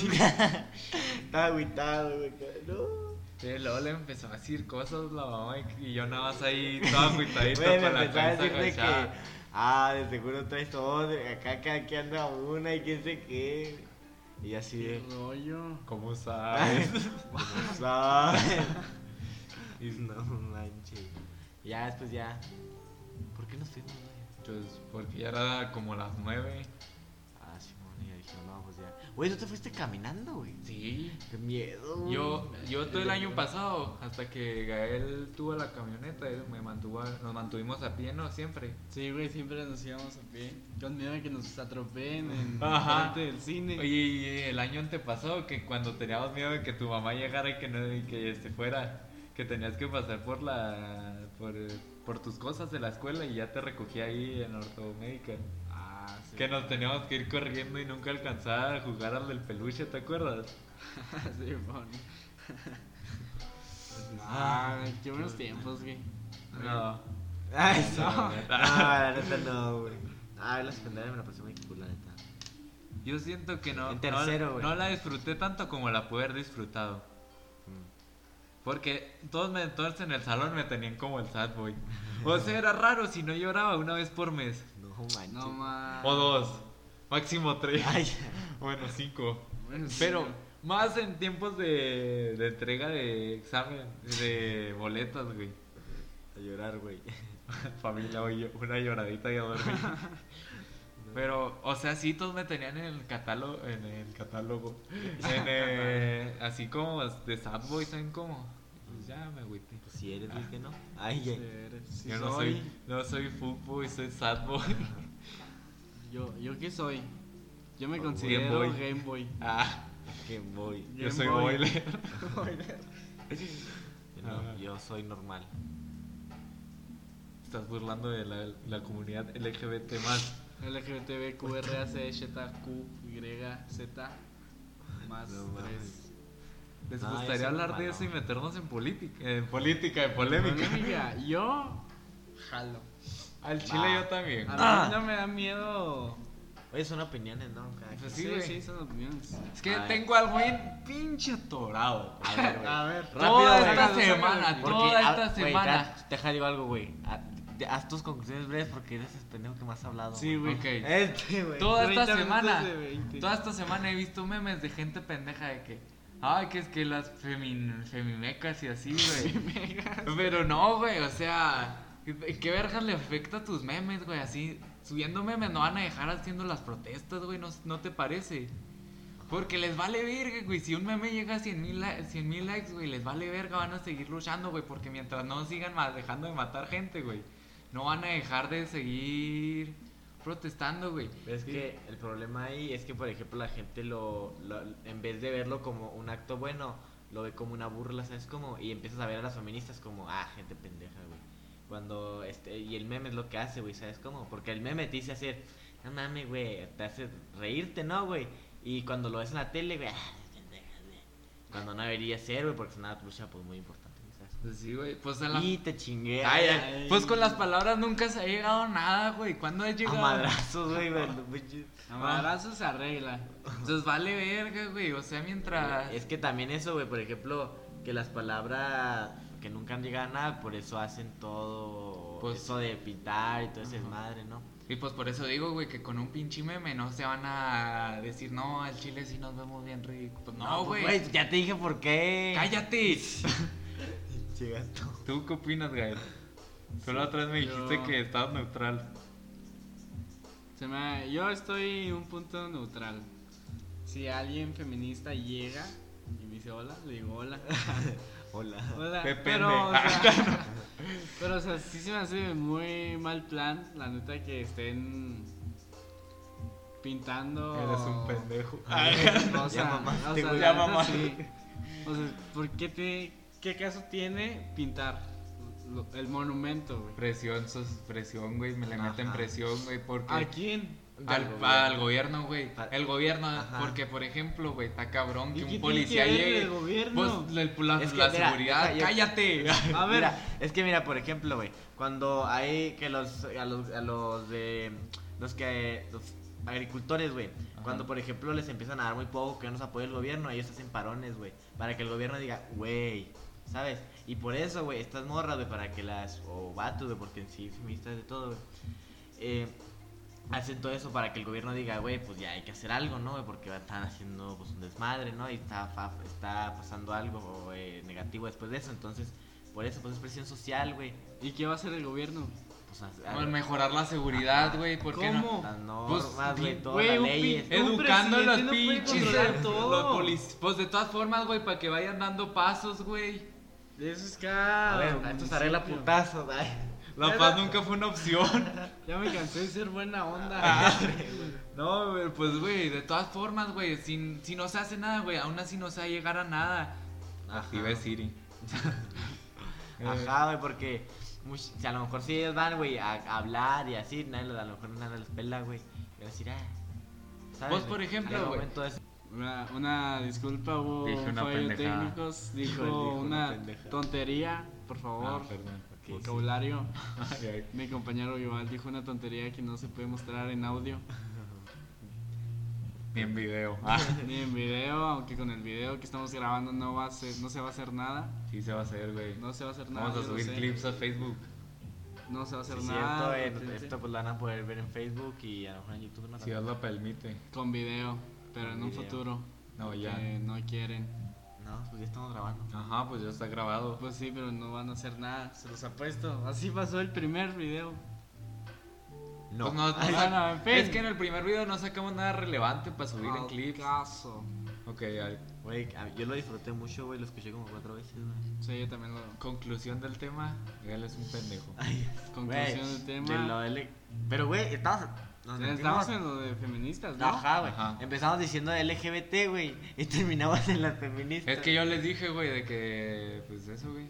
Estaba agüitado, güey. No. Y luego le empezó a decir cosas la mamá y- yo nada más ahí todo agüitadito Güey, me con la empezó a cabeza. Ah, de seguro traes todo. Acá, acá, que anda una y quién sé qué. Y así ¿Qué de. rollo? ¿Cómo sabes? ¿Cómo sabes? No manches. Ya después ya. ¿Por qué nos fuimos, güey? Pues porque ya era como las nueve. Ah, Simón, y ya dijimos, no, pues ya. Güey, tú te fuiste caminando, güey. Sí. Qué miedo, güey. Yo, yo todo el año pasado, hasta que Gael tuvo la camioneta, él me mantuvo, a- nos mantuvimos a pie, ¿no? Siempre. Sí, güey, siempre nos íbamos a pie. Con miedo de que nos atropellen en Ajá. frente del cine. Oye, y el año antepasado, que cuando teníamos miedo de que tu mamá llegara y que, no, y que se fuera, que tenías que pasar por la por, por tus cosas de la escuela y ya te recogía ahí en ortomédica. Ah, sí. Que nos teníamos que ir corriendo y nunca alcanzaba a jugar al del peluche, ¿te acuerdas? Sí, bon. Ah, qué buenos tiempos, güey. No. Ay, no. No, No, la neta no, güey. Ah, la secundaria me la pasé muy cool, la neta. Yo siento que no, En tercero, no, no la disfruté tanto como la pude haber disfrutado. Porque todos, me, todos en el salón me tenían como el sad boy. O sea, era raro si no lloraba una vez por mes. No manches. No más. O dos. Máximo tres. Ay, Bueno, cinco. Bueno, sí, Pero más en tiempos de, de entrega de examen, de boletas, güey. a llorar, güey. Familia, oye, una lloradita y a dormir. Pero, o sea, sí, todos me tenían en el catálogo, en el catálogo, en el- así como de sad boy, ¿saben cómo? Pues ya me agüité. Pues si eres, güey, que no. Ay, eres- sí Yo no soy, no soy fuckboy, soy sad boy. Yo, ¿Yo qué soy? Yo me Oh, considero Game Boy. Game Boy. Ah, Que voy. yo Game soy Boy. boiler. No, Ah. yo soy normal. Estás burlando de la, la comunidad LGBT más. LGBTB, QRAC, Z, Q, Y, Z, más No mames. 3. ¿Les yo gustaría hablar de eso y no. meternos en política? En política, en polémica. Yo jalo. Al chile yo también. A Ah. mí no me da miedo. Oye, son opiniones, ¿no? Cada Pues quien. sí, Sí, güey. sí, son opiniones. Es que A tengo algo bien pinche atorado. A ver, güey. A ver, Rápido, Toda güey. esta semana. Porque, toda ah, esta güey, semana. te- Deja digo algo, güey. Ah, Haz tus conclusiones breves porque eres el pendejo que más ha hablado. Sí, güey. Ok. Este, güey. Toda 30 esta semana, de 20. toda esta semana he visto memes de gente pendeja de que, ay, que es que las femin, femimecas y así, güey. Pero no, güey, o sea, ¿qué vergas le afecta a tus memes, güey? Así, subiendo memes no van a dejar haciendo las protestas, güey, ¿no, no te parece? Porque les vale verga, güey. Si un meme llega a 100 mil likes, güey, les vale verga. Van a seguir luchando, güey. Porque mientras no sigan dejando de matar gente, güey, no van a dejar de seguir protestando, güey. Es que el problema ahí es que, por ejemplo, la gente lo, lo- en vez de verlo como un acto bueno, lo ve como una burla, ¿sabes cómo? Y empiezas a ver a las feministas como, ah, gente pendeja, güey. Cuando, este, y el meme es lo que hace, güey, ¿sabes cómo? Porque el meme te dice hacer, no mames, güey, te hace reírte, ¿no, güey? Y cuando lo ves en la tele, güey, ah, pendeja, güey. Cuando no debería ser, güey, porque es una lucha, pues, muy importante. Pues sí, güey. Pues, en la- Y te chingué. Ay, ay, ay, pues con las palabras nunca se ha llegado a nada, güey. ¿Cuándo has A llegado? madrazos, güey, A madrazos se arregla. Entonces vale verga, güey. O sea, mientras. Es que también eso, güey, por ejemplo, que las palabras que nunca han llegado a nada, por eso hacen todo Pues- eso de pintar y todo ese desmadre, ¿no? Y pues por eso digo, güey, que con un pinche meme no se van a decir, no, al chile sí nos vemos bien ricos. Pues no, pues, güey. ya te dije por qué. ¡Cállate! Llegas tú. ¿Tú qué opinas, Gael? Tú la otra vez me dijiste yo- que estabas neutral. Se me, yo estoy en un punto neutral. Si alguien feminista llega y me dice hola, le digo hola. Hola. Hola. Depende. Pero, o sea, pero, o sea, sí se me hace muy mal plan, la neta, que estén pintando. Eres un pendejo. O sea, Ya mamaste, o sea, Ya sí. O sea, ¿por qué te, qué caso tiene pintar lo- el monumento, güey? Presión, sos presión, güey. Me le meten presión, güey, porque. ¿A quién? Al, al gobierno, güey. El gobierno, Ajá. porque por ejemplo, güey, está cabrón ¿Y que qué un tiene policía que ver llegue. el gobierno? Pues la, la- Es que, la mira, seguridad, deja, yo- cállate. A ver. Mira, es que mira, por ejemplo, güey, cuando hay que los a los a los de los que los agricultores, güey, Ajá. cuando por ejemplo les empiezan a dar muy poco que no nos apoya el gobierno, ellos hacen parones, güey, para que el gobierno diga, güey, ¿sabes? Y por eso, güey, estas morras, güey, para que las o vatos, güey, porque en sí feministas de todo, güey. Eh, hacen todo eso para que el gobierno diga, güey, pues ya hay que hacer algo, ¿no? güey? Porque están haciendo pues un desmadre, ¿no? Y está, fa- está pasando algo eh, negativo después de eso. Entonces, por eso, pues es presión social, güey. ¿Y qué va a hacer el gobierno? Pues, a- a- Pues mejorar la seguridad, güey, porque no. ¿Cómo? las Pues, normas, güey, di- todas las leyes. Educando a los no pinches. eh, todo. los Pues de todas formas, güey, para que vayan dando pasos, güey. Eso es A cada. ver, esto se arregla putazos, ay. La paz nunca fue una opción. Ya me cansé de ser buena onda. Ah, no, pues, güey, de todas formas, güey, si, si no se hace nada, güey, aún así no se va a llegar a nada. Ajá. Active Siri. Ajá, güey, porque much- si a lo mejor si ellos van, güey, a, a hablar y así, nadie, a lo mejor nadie les pela, güey. Y a decir, ah. ¿sabes, Vos, por ejemplo, güey. Una, una disculpa, hubo Dije una fallo pendejada. técnicos, dijo, una una pendejada. tontería, por Ah, favor, perdón. Ok, sí. vocabulario. Ay, ay. Mi compañero igual dijo una tontería que no se puede mostrar en audio Ni en video. Ah, ni en video, aunque con el video que estamos grabando no va a ser, no se va a hacer nada, sí se va a hacer, güey. no se va a hacer nada. Vamos a yo lo subir sé. clips a Facebook. No se va a hacer Sí, nada. cierto, en- esto pues lo van a poder ver en Facebook y a lo mejor en YouTube no Si Dios lo permite. Con video, pero en un video. futuro. No, ya. Que no quieren. No, pues ya estamos grabando. Ajá, pues ya está grabado. Pues sí, pero no van a hacer nada, se los apuesto. Así pasó el primer video. No. Pues no, no Ay, no, en fin. Es que en el primer video no sacamos nada relevante para subir en Al clips. caso. Ok, ay. Güey, yo lo disfruté mucho, güey, lo escuché como cuatro veces, güey. Sí, yo también lo. Conclusión del tema, él es un pendejo. Ay, Conclusión del tema. de lo Pero, güey, estamos... nos Estamos metimos- en lo de feministas, ¿no? Ajá, güey. Ajá. Empezamos diciendo de LGBT, güey, y terminamos en las feministas. Es que yo les dije, güey, de que. Pues eso, güey.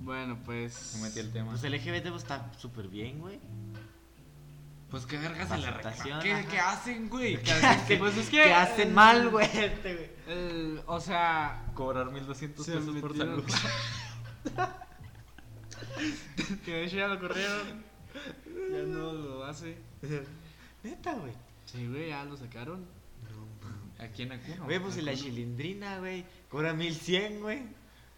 Bueno, pues. No metí el tema. Pues LGBT pues está súper bien, güey. Pues qué vergas se le Aceptación, reclama. ¿Qué, ajá. ¿Qué hacen, güey? ¿Qué hacen? Pues es que- ¿Qué hacen mal, güey, este, güey? El- o sea. Cobrar 1200 Se pesos por salud. que de hecho ya lo corrieron. Ya no lo hace. Neta, güey. Sí, güey, ya lo sacaron. Aquí en Acuno. Güey, pues y la chilindrina, güey. Cobra 1100, güey.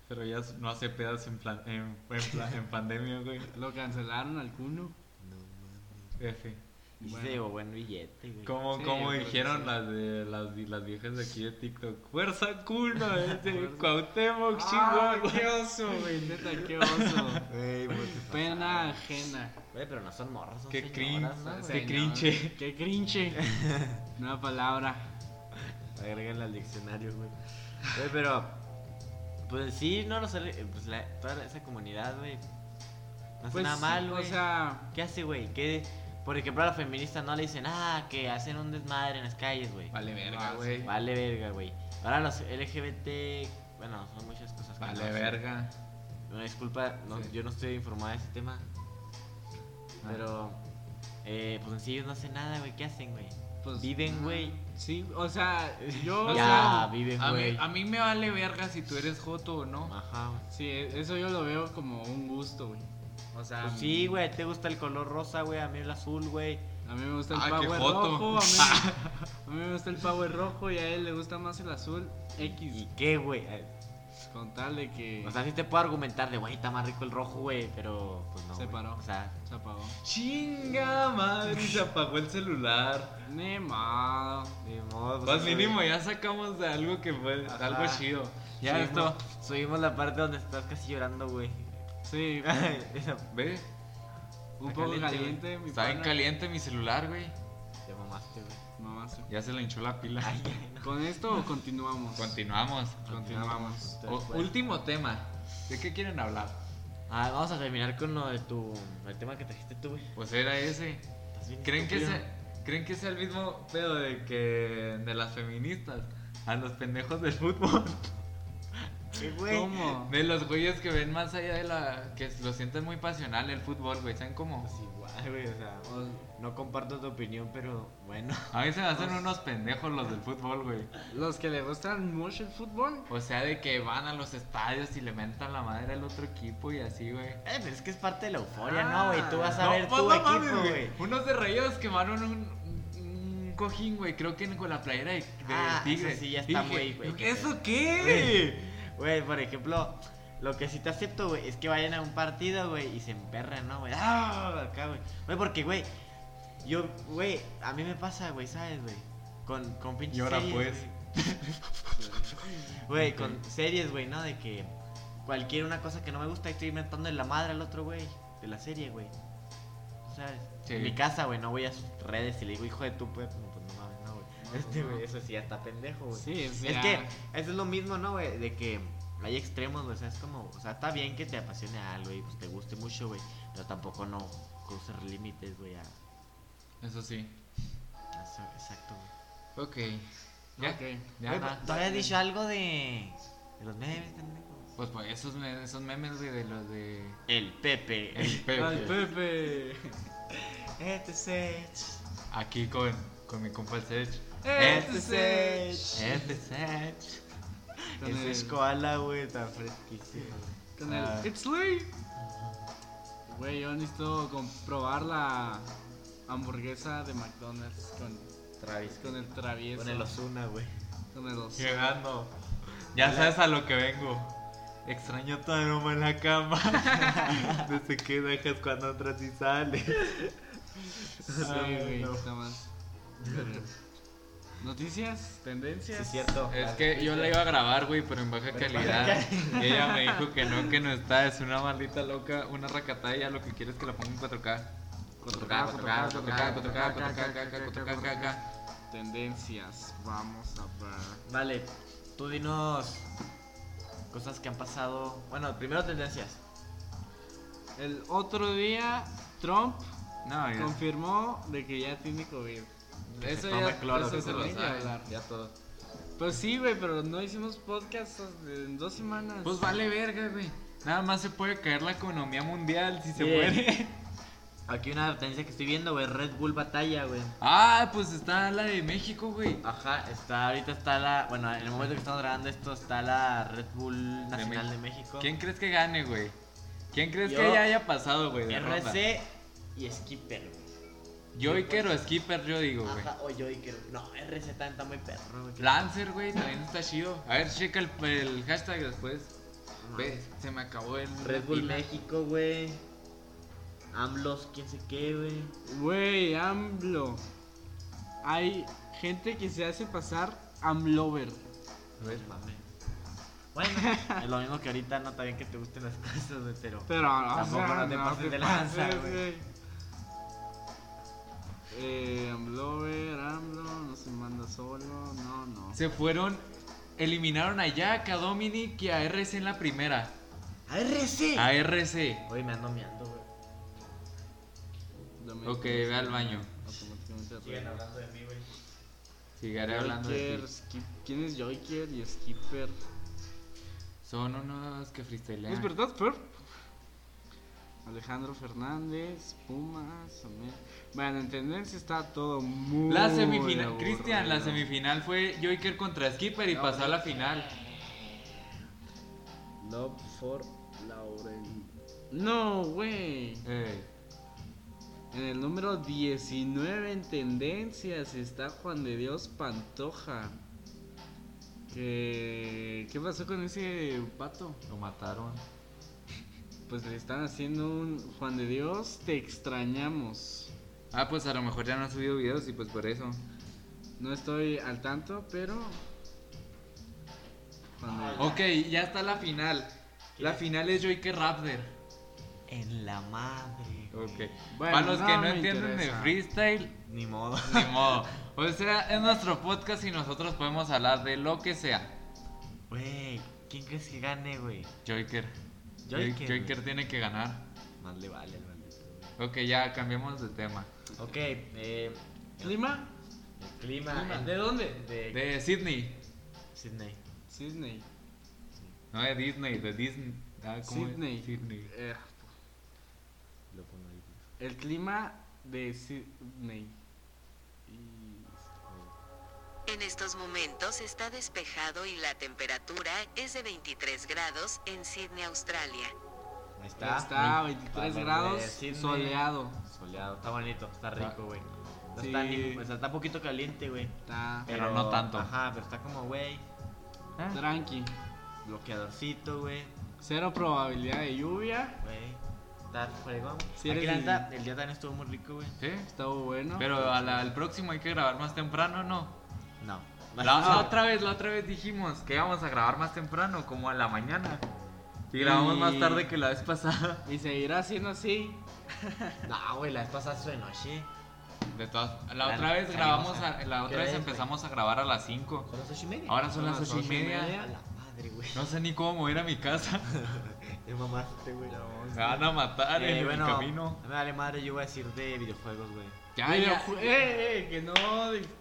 Pero ya no hace pedas en, plan, en, en, pla- en pandemia, güey. Lo cancelaron al cuno. No mames. F. Y Bueno. se llevó buen billete, güey. Como, Sí, como dijeron sí. las, de, las, las viejas de aquí de TikTok. Fuerza cuno, es de Fuerza. Cuauhtémoc, Chihuahua. qué oso, güey, neta, qué oso. Pues, Pena ajena. Güey, pero no son morras, son Qué cringe, señoras, ¿no, qué cringe. Qué cringe. Nueva palabra. Agréguenla al diccionario, güey. Güey, pero. Pues sí, no, no sé. Pues la, toda esa comunidad, güey. No hace Pues, nada mal, güey. O sea, ¿Qué hace, güey? ¿Qué? Por ejemplo, a las feministas no le dicen, ah, que hacen un desmadre en las calles, güey. Vale, verga, Ah, güey. Vale verga, güey. Ahora los LGBT, bueno, son muchas cosas que Vale, no sé. verga. Una disculpa, no- Sí. yo no estoy informada de ese tema. Ah. Pero, eh, pues en sí ellos no hacen nada, güey. ¿Qué hacen, güey? pues. Viven, güey. Sí, o sea, yo. o ya, sea, viven, A mí, güey. a mí me vale verga si tú eres joto o no. Ajá, güey. Sí, eso yo lo veo como un gusto, güey. O sea, Pues sí, güey, te gusta el color rosa, güey, a mí el azul, güey. A mí me gusta el Ah, power rojo. A mí, a mí me gusta el power rojo y a él le gusta más el azul X. ¿Y qué, güey? Con tal de que O sea, sí te puedo argumentar de, güey, está más rico el rojo, güey, pero pues no. Se güey. paró. O sea, se apagó. Chinga madre, se apagó el celular. Ni modo. ni modo. Pues güey. mínimo ya sacamos de algo que fue Ajá. algo chido. Ya Subimos- esto. Subimos la parte donde estás casi llorando, güey. Sí, Esa- Ve, un Está poco caliente, caliente. mi está bien caliente mi celular, güey. Ya se le hinchó la pila. Ay, ay, no. ¿Con esto o continuamos? Continuamos. Continuamos. O- último tema. ¿De qué quieren hablar? Ah, vamos a terminar con lo de tu. El tema que trajiste tú, güey. Pues era ese. ¿Creen que, sea, ¿Creen que sea el mismo pedo de que de las feministas? A los pendejos del fútbol. ¿Qué, güey? ¿Cómo? De los güeyes que ven más allá de la. que lo sienten muy pasional el fútbol, güey. ¿Saben cómo? Pues igual, güey, o sea. O- No comparto tu opinión, pero bueno. A mí se me hacen unos pendejos los del fútbol, güey. Los que le gustan mucho el fútbol. O sea, de que van a los estadios y le mentan la madre al otro equipo y así, güey. Eh, pero es que es parte de la euforia, Ah, ¿no, güey? Tú vas a No, ver pues tu no mames, equipo, güey. Unos de Rayados quemaron un, un cojín, güey. Creo que con la playera de, de Ah, Tigre. eso sí ya está muy, güey, ¿Eso qué? Güey, por ejemplo, lo que sí te acepto, güey, es que vayan a un partido, güey, y se emperran, ¿no, güey? ¡Ah! Acá, güey. Güey, porque, güey, yo, güey, a mí me pasa, güey, ¿sabes, güey? Con, con pinches Y ahora, series, pues. güey. Con series, güey, ¿no? De que cualquier una cosa que no me gusta estoy inventando en la madre al otro, güey, de la serie, güey. ¿Sabes? Sí. En mi casa, güey, no voy a sus redes y le digo, hijo de tu, pues, no, pues no mames, no, güey. No, Este, no. güey, eso sí, ya está pendejo, güey. Sí, sea, Es que eso es lo mismo, ¿no, güey? De que hay extremos, güey. O sea, es como, o sea, está bien que te apasione algo y pues te guste mucho, güey. Pero tampoco no cruces límites, güey. A... Eso sí. Eso, exacto, güey. Ok. Ya. Ok. Ya, Güey, nada. ¿Tú habías dicho algo de, de los memes? Pues pues esos, me- esos memes, güey, de los de. El Pepe. El Pepe. Al Pepe. Este Sech. Aquí con, con mi compa el Sech. Este Sech. Este Sech. Con Ese es el- koala, güey, está fresquísimo. Con el Ah. It's late. Güey, yo necesito comprobar la hamburguesa de McDonald's con, Travis. con el travieso. Con el Osuna, güey. Con el Ozuna. Llegando. Ya sabes a lo que vengo. Extraño tu aroma en la cama. Desde que dejas cuando entras y sales. Sí, Ay, güey, no. está más. Noticias, Sí, tendencias. es cierto. Es que yo la iba a grabar, güey, pero en baja Pero calidad. baja calidad. Y ella me dijo que no, que no está. Es una maldita loca, una racataya. Lo que quiere es que la ponga en 4K. 4K, 4K, 4K, 4K, 4K, 4K, 4K. Tendencias, vamos a ver. Vale, tú dinos cosas que han pasado. Bueno, primero tendencias. El otro día, Trump confirmó de que ya tiene COVID. Eso ya, cloro, eso se lo sabe. Ya todo. Pues sí, güey, pero no hicimos podcast en dos semanas. Pues vale verga, güey. Nada más se puede caer la economía mundial si se muere. Aquí una tendencia que estoy viendo, güey, Red Bull Batalla, güey. Ah, pues está la de México, güey. Ajá, está, ahorita está la, bueno, en el momento que estamos grabando esto está la Red Bull Nacional de México. ¿Quién crees que gane, güey? ¿Quién crees Yo- que ya haya pasado, güey? de ronda? RC y Skipper, güey. Joker o Skipper, yo digo, güey. Ajá, o Joker. No, RC también está muy perro, güey. Lancer, güey, también está chido. A ver, checa el, el hashtag después. No, Ve, se me acabó el. Red Bull. México, güey. AMLOS, quién sé qué, güey. Güey, AMLO. Hay gente que se hace pasar AMLover. A ver. Bueno, es lo mismo que ahorita no está bien que te gusten las cosas, güey, pero. Pero, o Tampoco sea, no te pases de lanza, güey. Eh, AMLover, AMLO, no se manda solo, no, no. Se fueron. Eliminaron a Jack, a Dominic y a RC en la primera. ¡RC! A RC. Oye, me ando meando, Ok, ve al baño. automáticamente Siguen hablando de mí, güey. Sigaré hablando de ti. Skip- ¿Quién es Joker y Skipper? Son unos que freestylean. ¿Es verdad, Fer? Alejandro Fernández, Pumas, América. Bueno, en tendencia está todo muy. La semifinal. Cristian, la semifinal fue Joker contra Skipper y No, pasó a la final. Love for Lauren. No, güey. Eh, En el número 19 en tendencias está Juan de Dios Pantoja. ¿Qué, ¿Qué pasó con ese pato? lo mataron. Pues le están haciendo un Juan de Dios, te extrañamos. Ah, pues a lo mejor ya no ha subido videos y pues por eso. No estoy al tanto, pero. Ok, ya está la final. La final es Joker Raptor. En la madre. Ok. Bueno, Para los no que no entienden interesa. de freestyle, Ni modo. ni modo. O sea, es nuestro podcast y nosotros podemos hablar de lo que sea. Güey, ¿quién crees que gane, güey? Joker. Joker, tiene que ganar. Más le vale al maldito. Ok, ya cambiamos de tema. Ok, eh. ¿Clima? El clima. ¿Clima? el- ¿De dónde? De, De Sydney. Sydney. Sydney. No de Disney, de Disney. Ah, ¿cómo es? Sydney. Sydney. Eh. El clima de Sydney. En estos momentos está despejado y la temperatura es de 23 grados en Sydney, Australia. Ahí Está, está. a 23 Para grados, Sydney. soleado. Soleado, está bonito, está rico, güey. No Sí. está ni, o sea, está un poquito caliente, güey. Está Pero no tanto. Ajá, pero está como, güey. Ah, tranqui. Bloqueadorcito, güey. Cero probabilidad de lluvia. Güey. Está fregón. Sí, la el- el día también estuvo muy rico, güey. ¿Sí? Estuvo bueno. Pero a la- al próximo hay que grabar más temprano, ¿no? No. La, la otra vez, la otra vez dijimos que íbamos a grabar más temprano, como a la mañana. Y grabamos Y- más tarde que la vez pasada. Y seguirá siendo así. No, güey, la vez pasada fue de noche. De todas, la La- otra vez grabamos, a- a- la ¿qué otra vez empezamos a grabar a las 5. Son las ocho y media. Ahora son las Son las 8 y ocho y media. media. A la madre, güey. No sé ni cómo mover a mi casa. Es mamaste, güey. Me van a matar Eh, en bueno, el camino. me vale madre, yo voy a decir de videojuegos, güey. Ya, ya. eh, eh, que no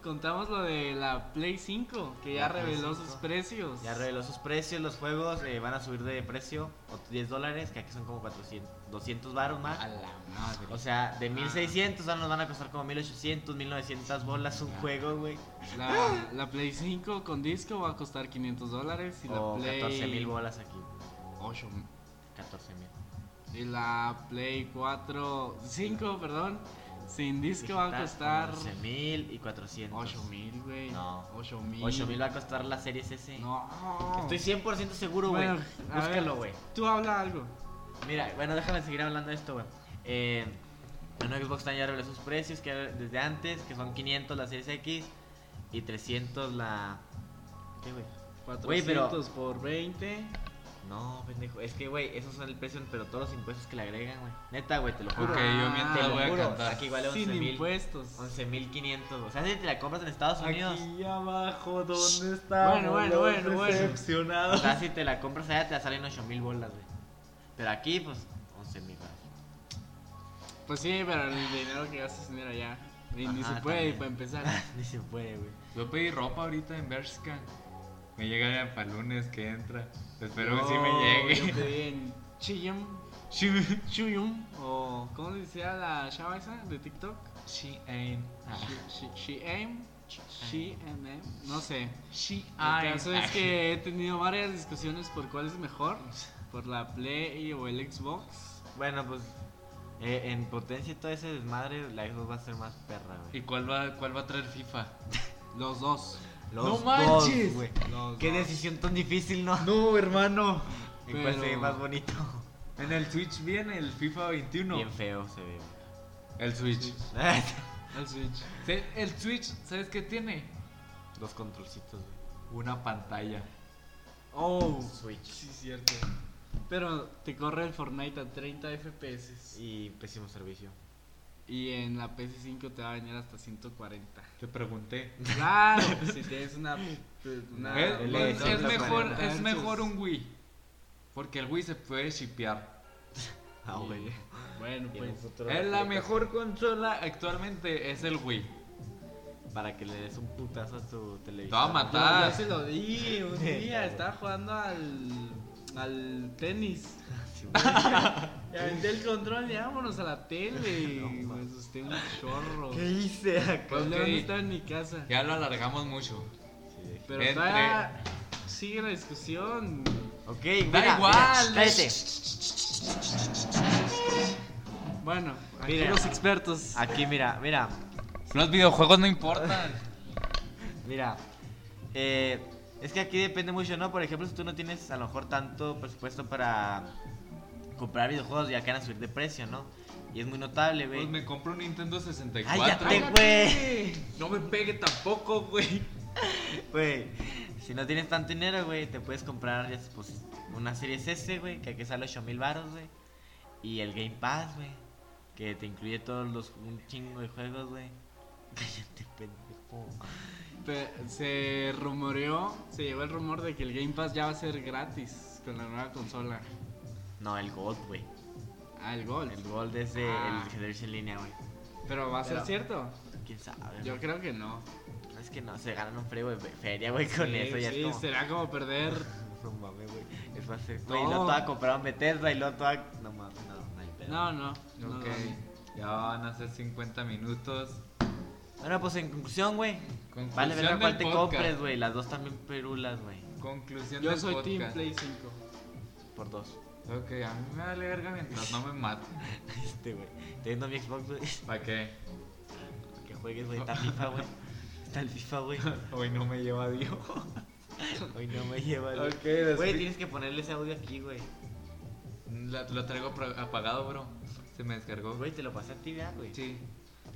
contamos lo de la Play 5, que ya La Play reveló 5. sus precios. Ya reveló sus precios, los juegos eh, van a subir de precio, otros 10 dólares, que aquí son como 400, 200 baros más. A la madre. O sea, de 1600 ahora nos van a costar como 1800, 1900 bolas un juego, güey. La, la Play 5 con disco va a costar 500 dólares y la O Play 14 mil bolas aquí. 8 14 mil. y la Play 4 5, perdón, sin disco va a costar 11 mil y 400. 8 mil, güey. No. 8 mil. 8 mil va a costar la Series S. No. Estoy 100% seguro, güey. Bueno, Búscalo, güey. Tú habla algo. Mira, bueno, déjame seguir hablando de esto, güey. Eh, bueno, Xbox también ya reveló sus precios que desde antes, que son 500 la Series X y 300 la... ¿Qué, güey? 400 Güey, pero- por 20. No, pendejo. Es que, güey, esos son el precio, pero todos los impuestos que le agregan, güey. Neta, güey, te lo juro. Ok, yo mientras voy a cantar. Aquí vale 11 Sin mil. impuestos. 11.500. O sea, si te la compras en Estados Unidos. Aquí abajo, ¿dónde está? Bueno, bueno, bueno, bueno. O sea, si te la compras allá, te la salen 8.000 bolas, güey. Pero aquí, pues, 11.000 bolas. Pues sí, pero el dinero que gastas dinero allá. Y ni Ajá, se puede, también. para empezar. Ni se puede, güey. Yo pedí ropa ahorita en Bershka. Me llega para el lunes que entra. Espero que Yo- sí me Yo llegue. pedí en Chiyum. Chuyum. O, ¿cómo le decía la chava esa de TikTok? She ain't. She, she, she aim. She and No sé. She El caso es que he tenido varias discusiones por cuál es mejor. Por la Play o el Xbox. Bueno, pues, eh, en potencia y todo ese desmadre, la Xbox va a ser más perra, ¿Y güey. cuál va, cuál va a traer FIFA? Los dos. Los ¡No dos, manches! Los Qué dos. decisión tan difícil, ¿no? No, hermano. ¿Y cuál Pero- se ve más bonito? En el Switch viene el FIFA 21. Bien feo se ve, El Switch. El Switch. El Switch, ¿sabes qué tiene? Los controlcitos, güey. Una pantalla. Oh, Switch. sí, cierto. Pero te corre el Fortnite a 30 FPS. Y pésimo servicio. Y en la PS5 te va a venir hasta 140. Te pregunté. Claro, si tienes una. una es, mejor, 140 es mejor un Wii. Porque el Wii se puede shipear. Ah, Y- güey. Bueno, un pues. Es la mejor consola actualmente es el Wii. Para que le des un putazo a tu televisor. Te va a Yo, matar. yo se lo di un día, estaba jugando al. al tenis. Güey. Y aventé el control y vámonos a la tele. y me asusté un chorro. ¿Qué hice acá? Pues Ok. León estaba en mi casa. Ya lo alargamos mucho. Sí. Pero Entre- todavía sigue la discusión. Ok, Da mira, igual. mira, cállate. Bueno, aquí Mira. los expertos. Aquí, mira, mira, Los videojuegos no importan. mira. Eh, es que aquí depende mucho, ¿no? Por ejemplo, si tú no tienes a lo mejor tanto presupuesto para comprar videojuegos, ya que van a subir de precio, ¿no? Y es muy notable, güey. Pues me compro un Nintendo 64. ¡Cállate, güey! No me pegue tampoco, güey. Güey, si no tienes tanto dinero, güey, te puedes comprar ya, pues, una serie S, güey, que aquí sale 8000 baros, güey. Y el Game Pass, güey, que te incluye todos los, un chingo de juegos, güey. Cállate, pendejo. Pe- Se rumoreó, se llegó el rumor de que el Game Pass ya va a ser gratis con la nueva consola. No, el Gold, güey. Ah, el Gold. El Gold es de Ah. el en línea, güey. Pero va a ser Pero- cierto. ¿Quién sabe? Yo güey? creo que no. Es que no, se ganan un frío de feria, güey, con Sí, eso. Ya sí, es como... será como perder. No mames, güey. A ser... Güey, No. y luego toda compraron Bethesda y luego toda... No mames, no, no hay pedo. No, no. Ok, no. ya van a ser 50 minutos. Bueno, pues en conclusión, güey. Conclusión Vale, verga cuál te podcast. compres, güey. Las dos también perulas, güey. Conclusión Yo del soy podcast. Team Play 5. Por dos. Ok, a mí me vale verga mientras no me maten. Este, güey. Teniendo mi Xbox, güey. ¿Para qué? Que juegues, güey. Está FIFA, güey. Está el FIFA, güey. Hoy no me lleva Dios. Hoy no me lleva, después- Güey, tienes que ponerle ese audio aquí, güey. La- lo traigo apagado, bro. Se me descargó. Güey, te lo pasé a ti, ya, güey. Sí.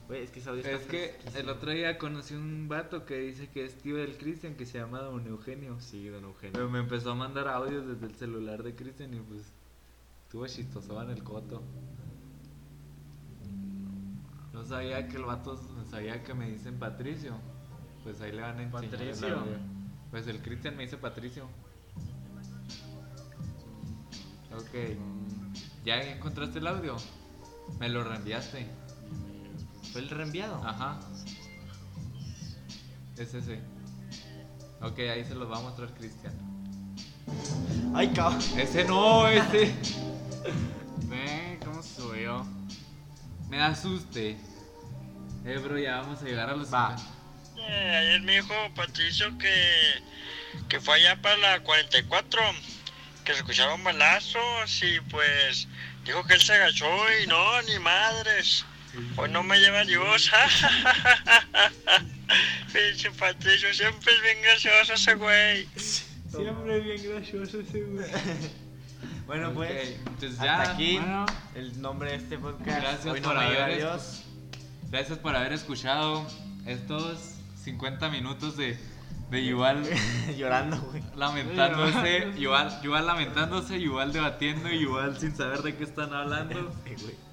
Güey, es que ese audio Es que fresquísimo. el otro día conocí un vato que dice que es tío del Cristian que se llama Don Eugenio. Sí, don Eugenio. Pero me empezó a mandar audios desde el celular de Cristian y pues estuvo chistoso en el coto. No sabía que el vato, no sabía que me dicen Patricio. Pues ahí le van a enseñar. el Patricio. Pues el Cristian me dice Patricio. Ok. ¿Ya encontraste el audio? Me lo reenviaste. ¿Fue el reenviado? Ajá. Es ese. Ok, ahí se los va a mostrar Cristian. Ay, cabrón. Ese no, ese. Ve cómo subió. Me asuste. Eh, bro, ya vamos a llegar a los Va. 50. Eh, ayer me dijo Patricio que, que fue allá para la 44, que se escucharon balazos y pues dijo que él se agachó y no, ni madres. Hoy no me lleva Dios. Pinche Patricio, siempre es bien gracioso ese güey. Siempre bien gracioso ese güey. Bueno, pues. entonces hasta ya. aquí Bueno. el nombre de este podcast. Gracias Hoy no por lleva haber Dios. Gracias por haber escuchado estos 50 minutos de, de Yuval Llorando, güey. lamentándose, Yuval, Yuval lamentándose, Yuval debatiendo y Yuval sin saber de qué están hablando. Sí, güey.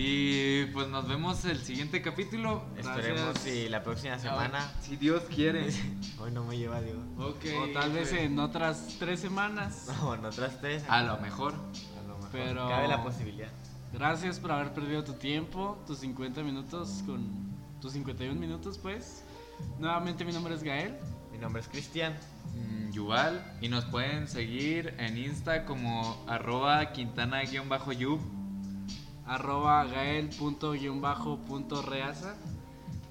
Y pues nos vemos el siguiente capítulo. Esperemos Gracias. si la próxima semana. Si Dios quiere. Hoy no me lleva Dios. Ok. O tal vez en otras tres semanas. No, en otras tres. A lo mejor. A lo mejor. Pero- Cabe la posibilidad. Gracias por haber perdido tu tiempo, tus 50 minutos con tus 51 minutos, pues. Nuevamente mi nombre es Gael. Mi nombre es Cristian. mm, Yuval. Y nos pueden seguir en Insta como arroba quintana-yub. Arroba gael.reaza.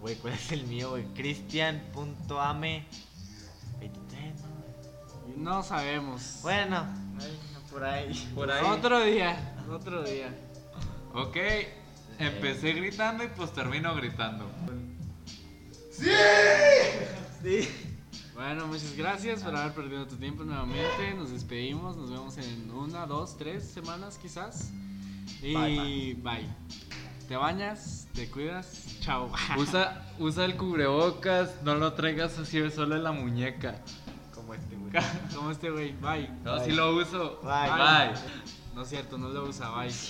Güey, ¿cuál es el mío, güey? Cristian.ame. 23, ¿no? No sabemos. Bueno, por ahí. Por ahí. Otro día, otro día. Ok. Empecé gritando y pues termino gritando. Sí. Bueno, muchas gracias por haber perdido tu tiempo nuevamente. Nos despedimos, nos vemos en una, dos, tres semanas quizás. Y Bye, bye. Te bañas, te cuidas. Chao. Usa, usa el cubrebocas, no lo traigas así solo en la muñeca. Como este, güey. Como este güey. Bye. Bye. sí lo uso. Bye. Bye. No es cierto, no lo usa. Bye.